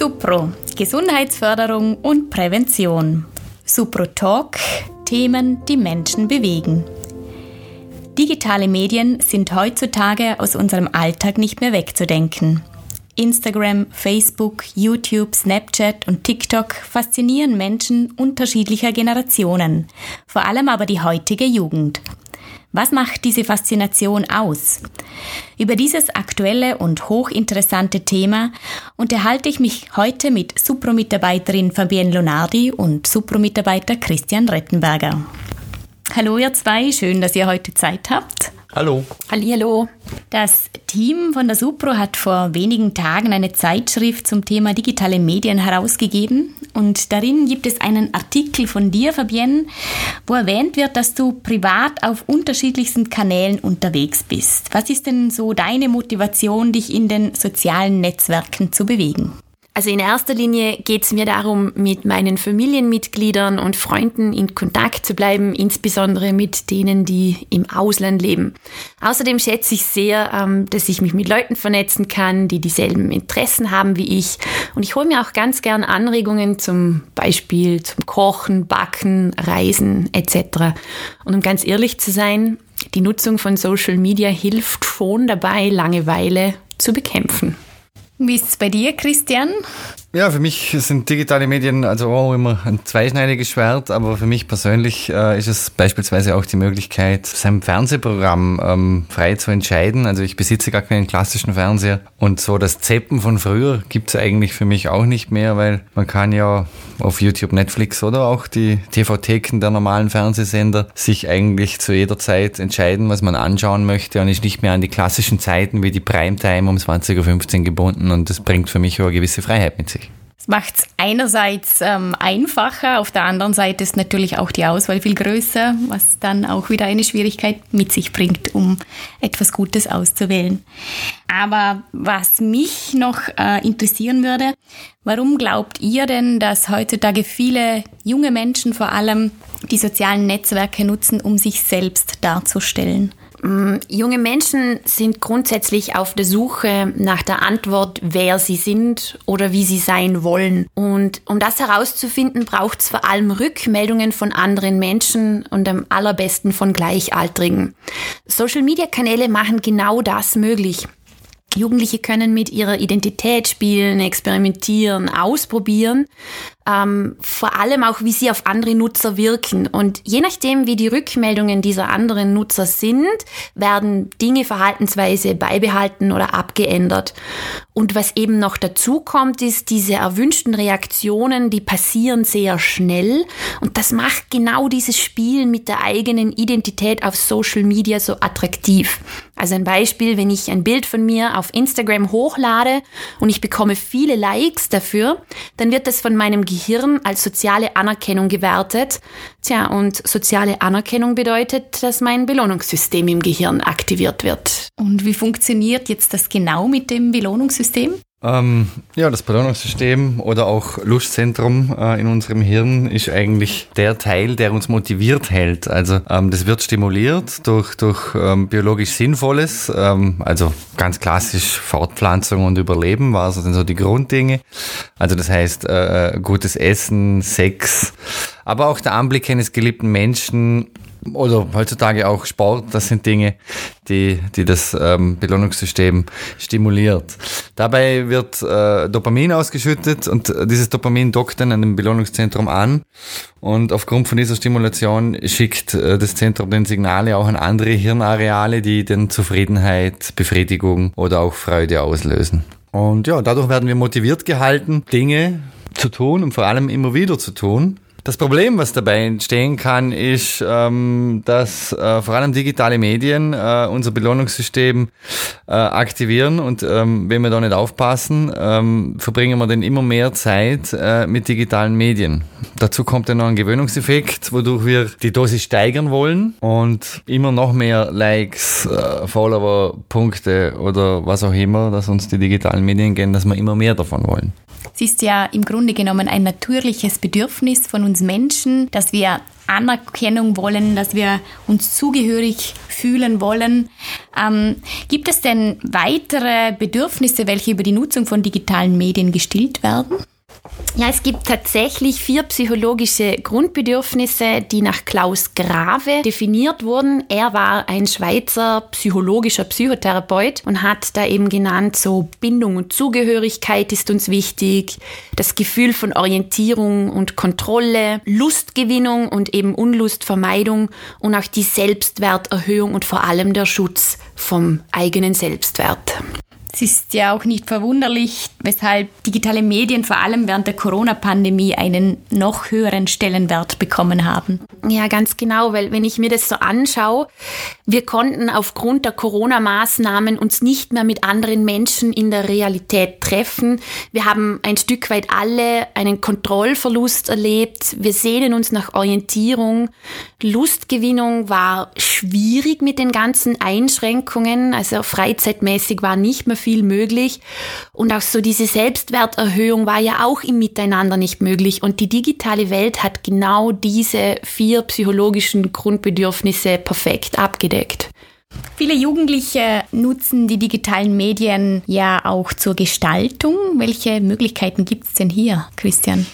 Supro, Gesundheitsförderung und Prävention. Supro Talk, Themen, die Menschen bewegen. Digitale Medien sind heutzutage aus unserem Alltag nicht mehr wegzudenken. Instagram, Facebook, YouTube, Snapchat und TikTok faszinieren Menschen unterschiedlicher Generationen, vor allem aber die heutige Jugend. Was macht diese Faszination aus? Über dieses aktuelle und hochinteressante Thema unterhalte ich mich heute mit Supro-Mitarbeiterin Fabienne Lonardi und Supro-Mitarbeiter Christian Rettenberger. Hallo ihr zwei, schön, dass ihr heute Zeit habt. Hallo. Hallo. Das Team von der Supro hat vor wenigen Tagen eine Zeitschrift zum Thema digitale Medien herausgegeben und darin gibt es einen Artikel von dir, Fabienne, wo erwähnt wird, dass du privat auf unterschiedlichsten Kanälen unterwegs bist. Was ist denn so deine Motivation, dich in den sozialen Netzwerken zu bewegen? Also in erster Linie geht es mir darum, mit meinen Familienmitgliedern und Freunden in Kontakt zu bleiben, insbesondere mit denen, die im Ausland leben. Außerdem schätze ich sehr, ähm, dass ich mich mit Leuten vernetzen kann, die dieselben Interessen haben wie ich. Und ich hole mir auch ganz gern Anregungen zum Beispiel zum Kochen, Backen, Reisen etc. Und um ganz ehrlich zu sein, die Nutzung von Social Media hilft schon dabei, Langeweile zu bekämpfen. Wie ist es bei dir, Christian? Ja, für mich sind digitale Medien also auch immer ein zweischneidiges Schwert, aber für mich persönlich äh, ist es beispielsweise auch die Möglichkeit, sein Fernsehprogramm ähm, frei zu entscheiden. Also ich besitze gar keinen klassischen Fernseher und so das Zeppen von früher gibt es eigentlich für mich auch nicht mehr, weil man kann ja auf YouTube, Netflix oder auch die TV-Theken der normalen Fernsehsender sich eigentlich zu jeder Zeit entscheiden, was man anschauen möchte und ist nicht mehr an die klassischen Zeiten wie die Primetime um 20.15 Uhr gebunden und das bringt für mich auch eine gewisse Freiheit mit sich. Es macht es einerseits ähm, einfacher, auf der anderen Seite ist natürlich auch die Auswahl viel größer, was dann auch wieder eine Schwierigkeit mit sich bringt, um etwas Gutes auszuwählen. Aber was mich noch äh, interessieren würde, warum glaubt ihr denn, dass heutzutage viele junge Menschen vor allem die sozialen Netzwerke nutzen, um sich selbst darzustellen? Mm, junge Menschen sind grundsätzlich auf der Suche nach der Antwort, wer sie sind oder wie sie sein wollen. Und um das herauszufinden, braucht es vor allem Rückmeldungen von anderen Menschen und am allerbesten von Gleichaltrigen. Social-Media-Kanäle machen genau das möglich. Jugendliche können mit ihrer Identität spielen, experimentieren, ausprobieren ähm, vor allem auch, wie sie auf andere Nutzer wirken. Und je nachdem, wie die Rückmeldungen dieser anderen Nutzer sind, werden Dinge verhaltensweise beibehalten oder abgeändert. Und was eben noch dazu kommt, ist diese erwünschten Reaktionen, die passieren sehr schnell. Und das macht genau dieses Spielen mit der eigenen Identität auf Social Media so attraktiv. Also ein Beispiel, wenn ich ein Bild von mir auf Instagram hochlade und ich bekomme viele Likes dafür, dann wird das von meinem Gehirn als soziale Anerkennung gewertet. Tja, und soziale Anerkennung bedeutet, dass mein Belohnungssystem im Gehirn aktiviert wird. Und wie funktioniert jetzt das genau mit dem Belohnungssystem? Ähm, ja, das Belohnungssystem oder auch Lustzentrum äh, in unserem Hirn ist eigentlich der Teil, der uns motiviert hält. Also ähm, das wird stimuliert durch, durch ähm, biologisch Sinnvolles, ähm, also ganz klassisch Fortpflanzung und Überleben war so, so die Grunddinge. Also das heißt äh, gutes Essen, Sex, aber auch der Anblick eines geliebten Menschen oder heutzutage auch Sport, das sind Dinge, die, die das ähm, Belohnungssystem stimuliert. Dabei wird äh, Dopamin ausgeschüttet und dieses Dopamin dockt dann an dem Belohnungszentrum an und aufgrund von dieser Stimulation schickt äh, das Zentrum den Signale auch an andere Hirnareale, die dann Zufriedenheit, Befriedigung oder auch Freude auslösen. Und ja, dadurch werden wir motiviert gehalten, Dinge zu tun und vor allem immer wieder zu tun. Das Problem, was dabei entstehen kann, ist, ähm, dass äh, vor allem digitale Medien äh, unser Belohnungssystem äh, aktivieren und ähm, wenn wir da nicht aufpassen, ähm, verbringen wir dann immer mehr Zeit mit digitalen Medien. Dazu kommt dann noch ein Gewöhnungseffekt, wodurch wir die Dosis steigern wollen und immer noch mehr Likes, Follower, Punkte oder was auch immer, dass uns die digitalen Medien gehen, dass wir immer mehr davon wollen. Es ist ja im Grunde genommen ein natürliches Bedürfnis von uns Menschen, dass wir Anerkennung wollen, dass wir uns zugehörig fühlen wollen. Ähm, gibt es denn weitere Bedürfnisse, welche über die Nutzung von digitalen Medien gestillt werden? Ja, es gibt tatsächlich vier psychologische Grundbedürfnisse, die nach Klaus Grave definiert wurden. Er war ein Schweizer psychologischer Psychotherapeut und hat da eben genannt, so Bindung und Zugehörigkeit ist uns wichtig, das Gefühl von Orientierung und Kontrolle, Lustgewinnung und eben Unlustvermeidung und auch die Selbstwerterhöhung und vor allem der Schutz vom eigenen Selbstwert. Es ist ja auch nicht verwunderlich, weshalb digitale Medien vor allem während der Corona-Pandemie einen noch höheren Stellenwert bekommen haben. Ja, ganz genau, weil wenn ich mir das so anschaue, wir konnten aufgrund der Corona-Maßnahmen uns nicht mehr mit anderen Menschen in der Realität treffen. Wir haben ein Stück weit alle einen Kontrollverlust erlebt. Wir sehnen uns nach Orientierung. Lustgewinnung war schwierig mit den ganzen Einschränkungen. Also freizeitmäßig war nicht mehr viel möglich. Und auch so diese Selbstwerterhöhung war ja auch im Miteinander nicht möglich. Und die digitale Welt hat genau diese vier psychologischen Grundbedürfnisse perfekt abgedeckt. Viele Jugendliche nutzen die digitalen Medien ja auch zur Gestaltung. Welche Möglichkeiten gibt es denn hier, Christian?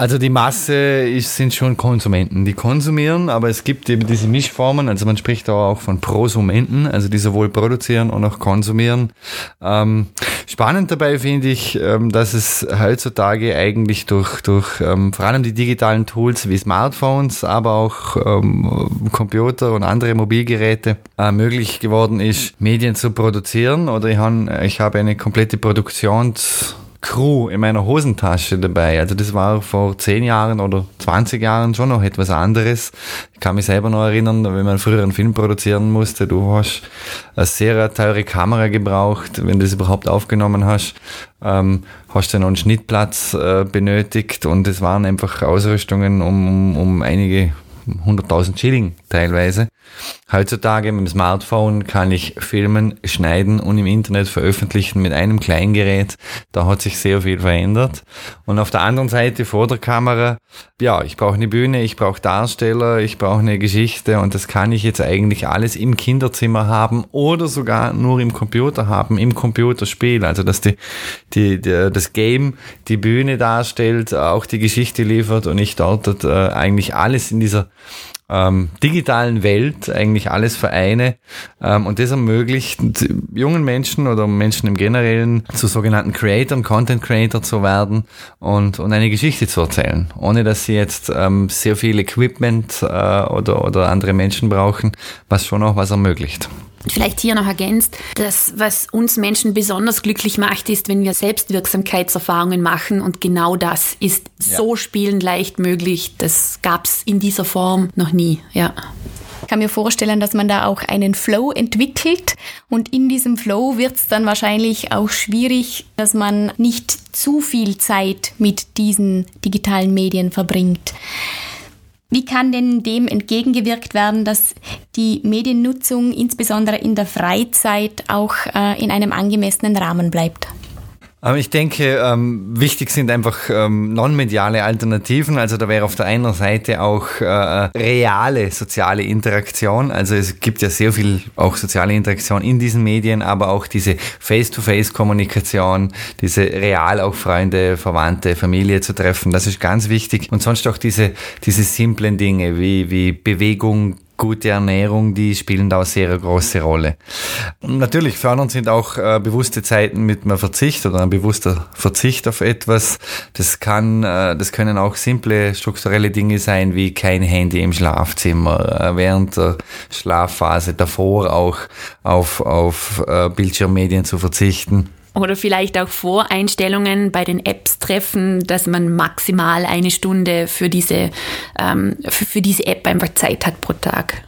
Also die Masse ist, sind schon Konsumenten, die konsumieren, aber es gibt eben diese Mischformen, also man spricht da auch von Prosumenten, also die sowohl produzieren und auch konsumieren. Ähm, spannend dabei finde ich, ähm, dass es heutzutage eigentlich durch, durch ähm, vor allem die digitalen Tools wie Smartphones, aber auch ähm, Computer und andere Mobilgeräte äh, möglich geworden ist, Medien zu produzieren oder ich, han, ich habe eine komplette Produktions Crew in meiner Hosentasche dabei. Also das war vor 10 Jahren oder 20 Jahren schon noch etwas anderes. Ich kann mich selber noch erinnern, wenn man früher einen Film produzieren musste, du hast eine sehr teure Kamera gebraucht, wenn du das überhaupt aufgenommen hast, ähm, hast du noch einen Schnittplatz äh, benötigt und es waren einfach Ausrüstungen um, um, einige 100.000 Schilling teilweise. Heutzutage mit dem Smartphone kann ich filmen, schneiden und im Internet veröffentlichen mit einem kleinen Gerät. Da hat sich sehr viel verändert. Und auf der anderen Seite vor der Kamera, ja, ich brauche eine Bühne, ich brauche Darsteller, ich brauche eine Geschichte und das kann ich jetzt eigentlich alles im Kinderzimmer haben oder sogar nur im Computer haben, im Computerspiel. Also dass die, die, die das Game die Bühne darstellt, auch die Geschichte liefert und ich dort äh, eigentlich alles in dieser ähm, digitalen Welt eigentlich alles vereine ähm, und das ermöglicht jungen Menschen oder Menschen im Generellen zu sogenannten Creatoren, Content Creator zu werden und, und eine Geschichte zu erzählen, ohne dass sie jetzt ähm, sehr viel Equipment äh, oder, oder andere Menschen brauchen, was schon auch was ermöglicht. Vielleicht hier noch ergänzt, das, was uns Menschen besonders glücklich macht, ist, wenn wir Selbstwirksamkeitserfahrungen machen und genau das ist ja. so spielend leicht möglich. Das gab es in dieser Form noch nie, ja. Ich kann mir vorstellen, dass man da auch einen Flow entwickelt und in diesem Flow wird es dann wahrscheinlich auch schwierig, dass man nicht zu viel Zeit mit diesen digitalen Medien verbringt. Wie kann denn dem entgegengewirkt werden, dass die Mediennutzung insbesondere in der Freizeit auch äh, in einem angemessenen Rahmen bleibt? Ich denke, ähm, wichtig sind einfach ähm, non-mediale Alternativen. Also da wäre auf der einen Seite auch äh, reale soziale Interaktion. Also es gibt ja sehr viel auch soziale Interaktion in diesen Medien, aber auch diese Face-to-Face-Kommunikation, diese real auch Freunde, Verwandte, Familie zu treffen. Das ist ganz wichtig. Und sonst auch diese, diese simplen Dinge wie, wie Bewegung, gute Ernährung, die spielen da eine sehr große Rolle. Natürlich fördern sind auch äh, bewusste Zeiten mit einem Verzicht oder ein bewusster Verzicht auf etwas. Das kann, äh, das können auch simple strukturelle Dinge sein, wie kein Handy im Schlafzimmer, äh, während der Schlafphase davor auch auf, auf äh, Bildschirmmedien zu verzichten oder vielleicht auch Voreinstellungen bei den Apps treffen, dass man maximal eine Stunde für diese, ähm, für, für, diese App einfach Zeit hat pro Tag.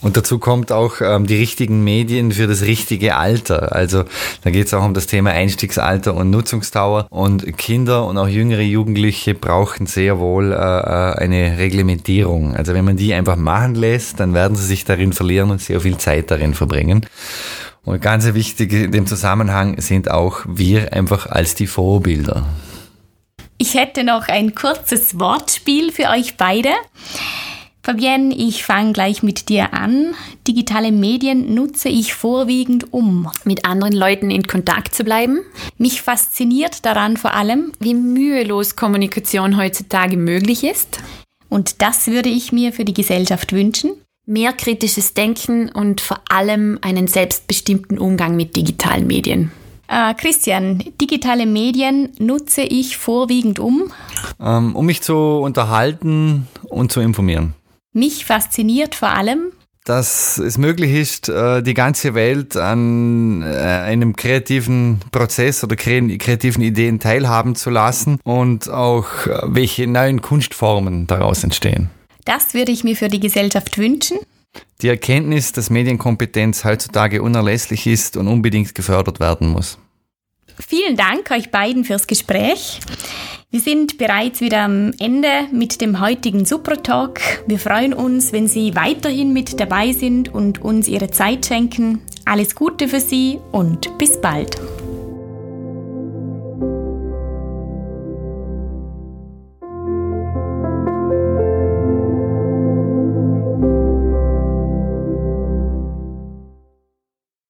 Und dazu kommt auch ähm, die richtigen Medien für das richtige Alter. Also da geht es auch um das Thema Einstiegsalter und Nutzungsdauer. Und Kinder und auch jüngere Jugendliche brauchen sehr wohl äh, äh eine Reglementierung. Also wenn man die einfach machen lässt, dann werden sie sich darin verlieren und sehr viel Zeit darin verbringen. Und ganz wichtig in dem Zusammenhang sind auch wir einfach als die Vorbilder. Ich hätte noch ein kurzes Wortspiel für euch beide. Fabienne, ich fange gleich mit dir an. Digitale Medien nutze ich vorwiegend, um mit anderen Leuten in Kontakt zu bleiben. Mich fasziniert daran vor allem, wie mühelos Kommunikation heutzutage möglich ist. Und das würde ich mir für die Gesellschaft wünschen. Mehr kritisches Denken und vor allem einen selbstbestimmten Umgang mit digitalen Medien. Äh, Christian, digitale Medien nutze ich vorwiegend um? Ähm, um mich zu unterhalten und zu informieren. Mich fasziniert vor allem, dass es möglich ist, äh, die ganze Welt an äh, einem kreativen Prozess oder kreativen Ideen teilhaben zu lassen und auch äh, welche neuen Kunstformen daraus entstehen. Das würde ich mir für die Gesellschaft wünschen. Die Erkenntnis, dass Medienkompetenz heutzutage unerlässlich ist und unbedingt gefördert werden muss. Vielen Dank euch beiden fürs Gespräch. Wir sind bereits wieder am Ende mit dem heutigen Supra-Talk. Wir freuen uns, wenn Sie weiterhin mit dabei sind und uns Ihre Zeit schenken. Alles Gute für Sie und bis bald.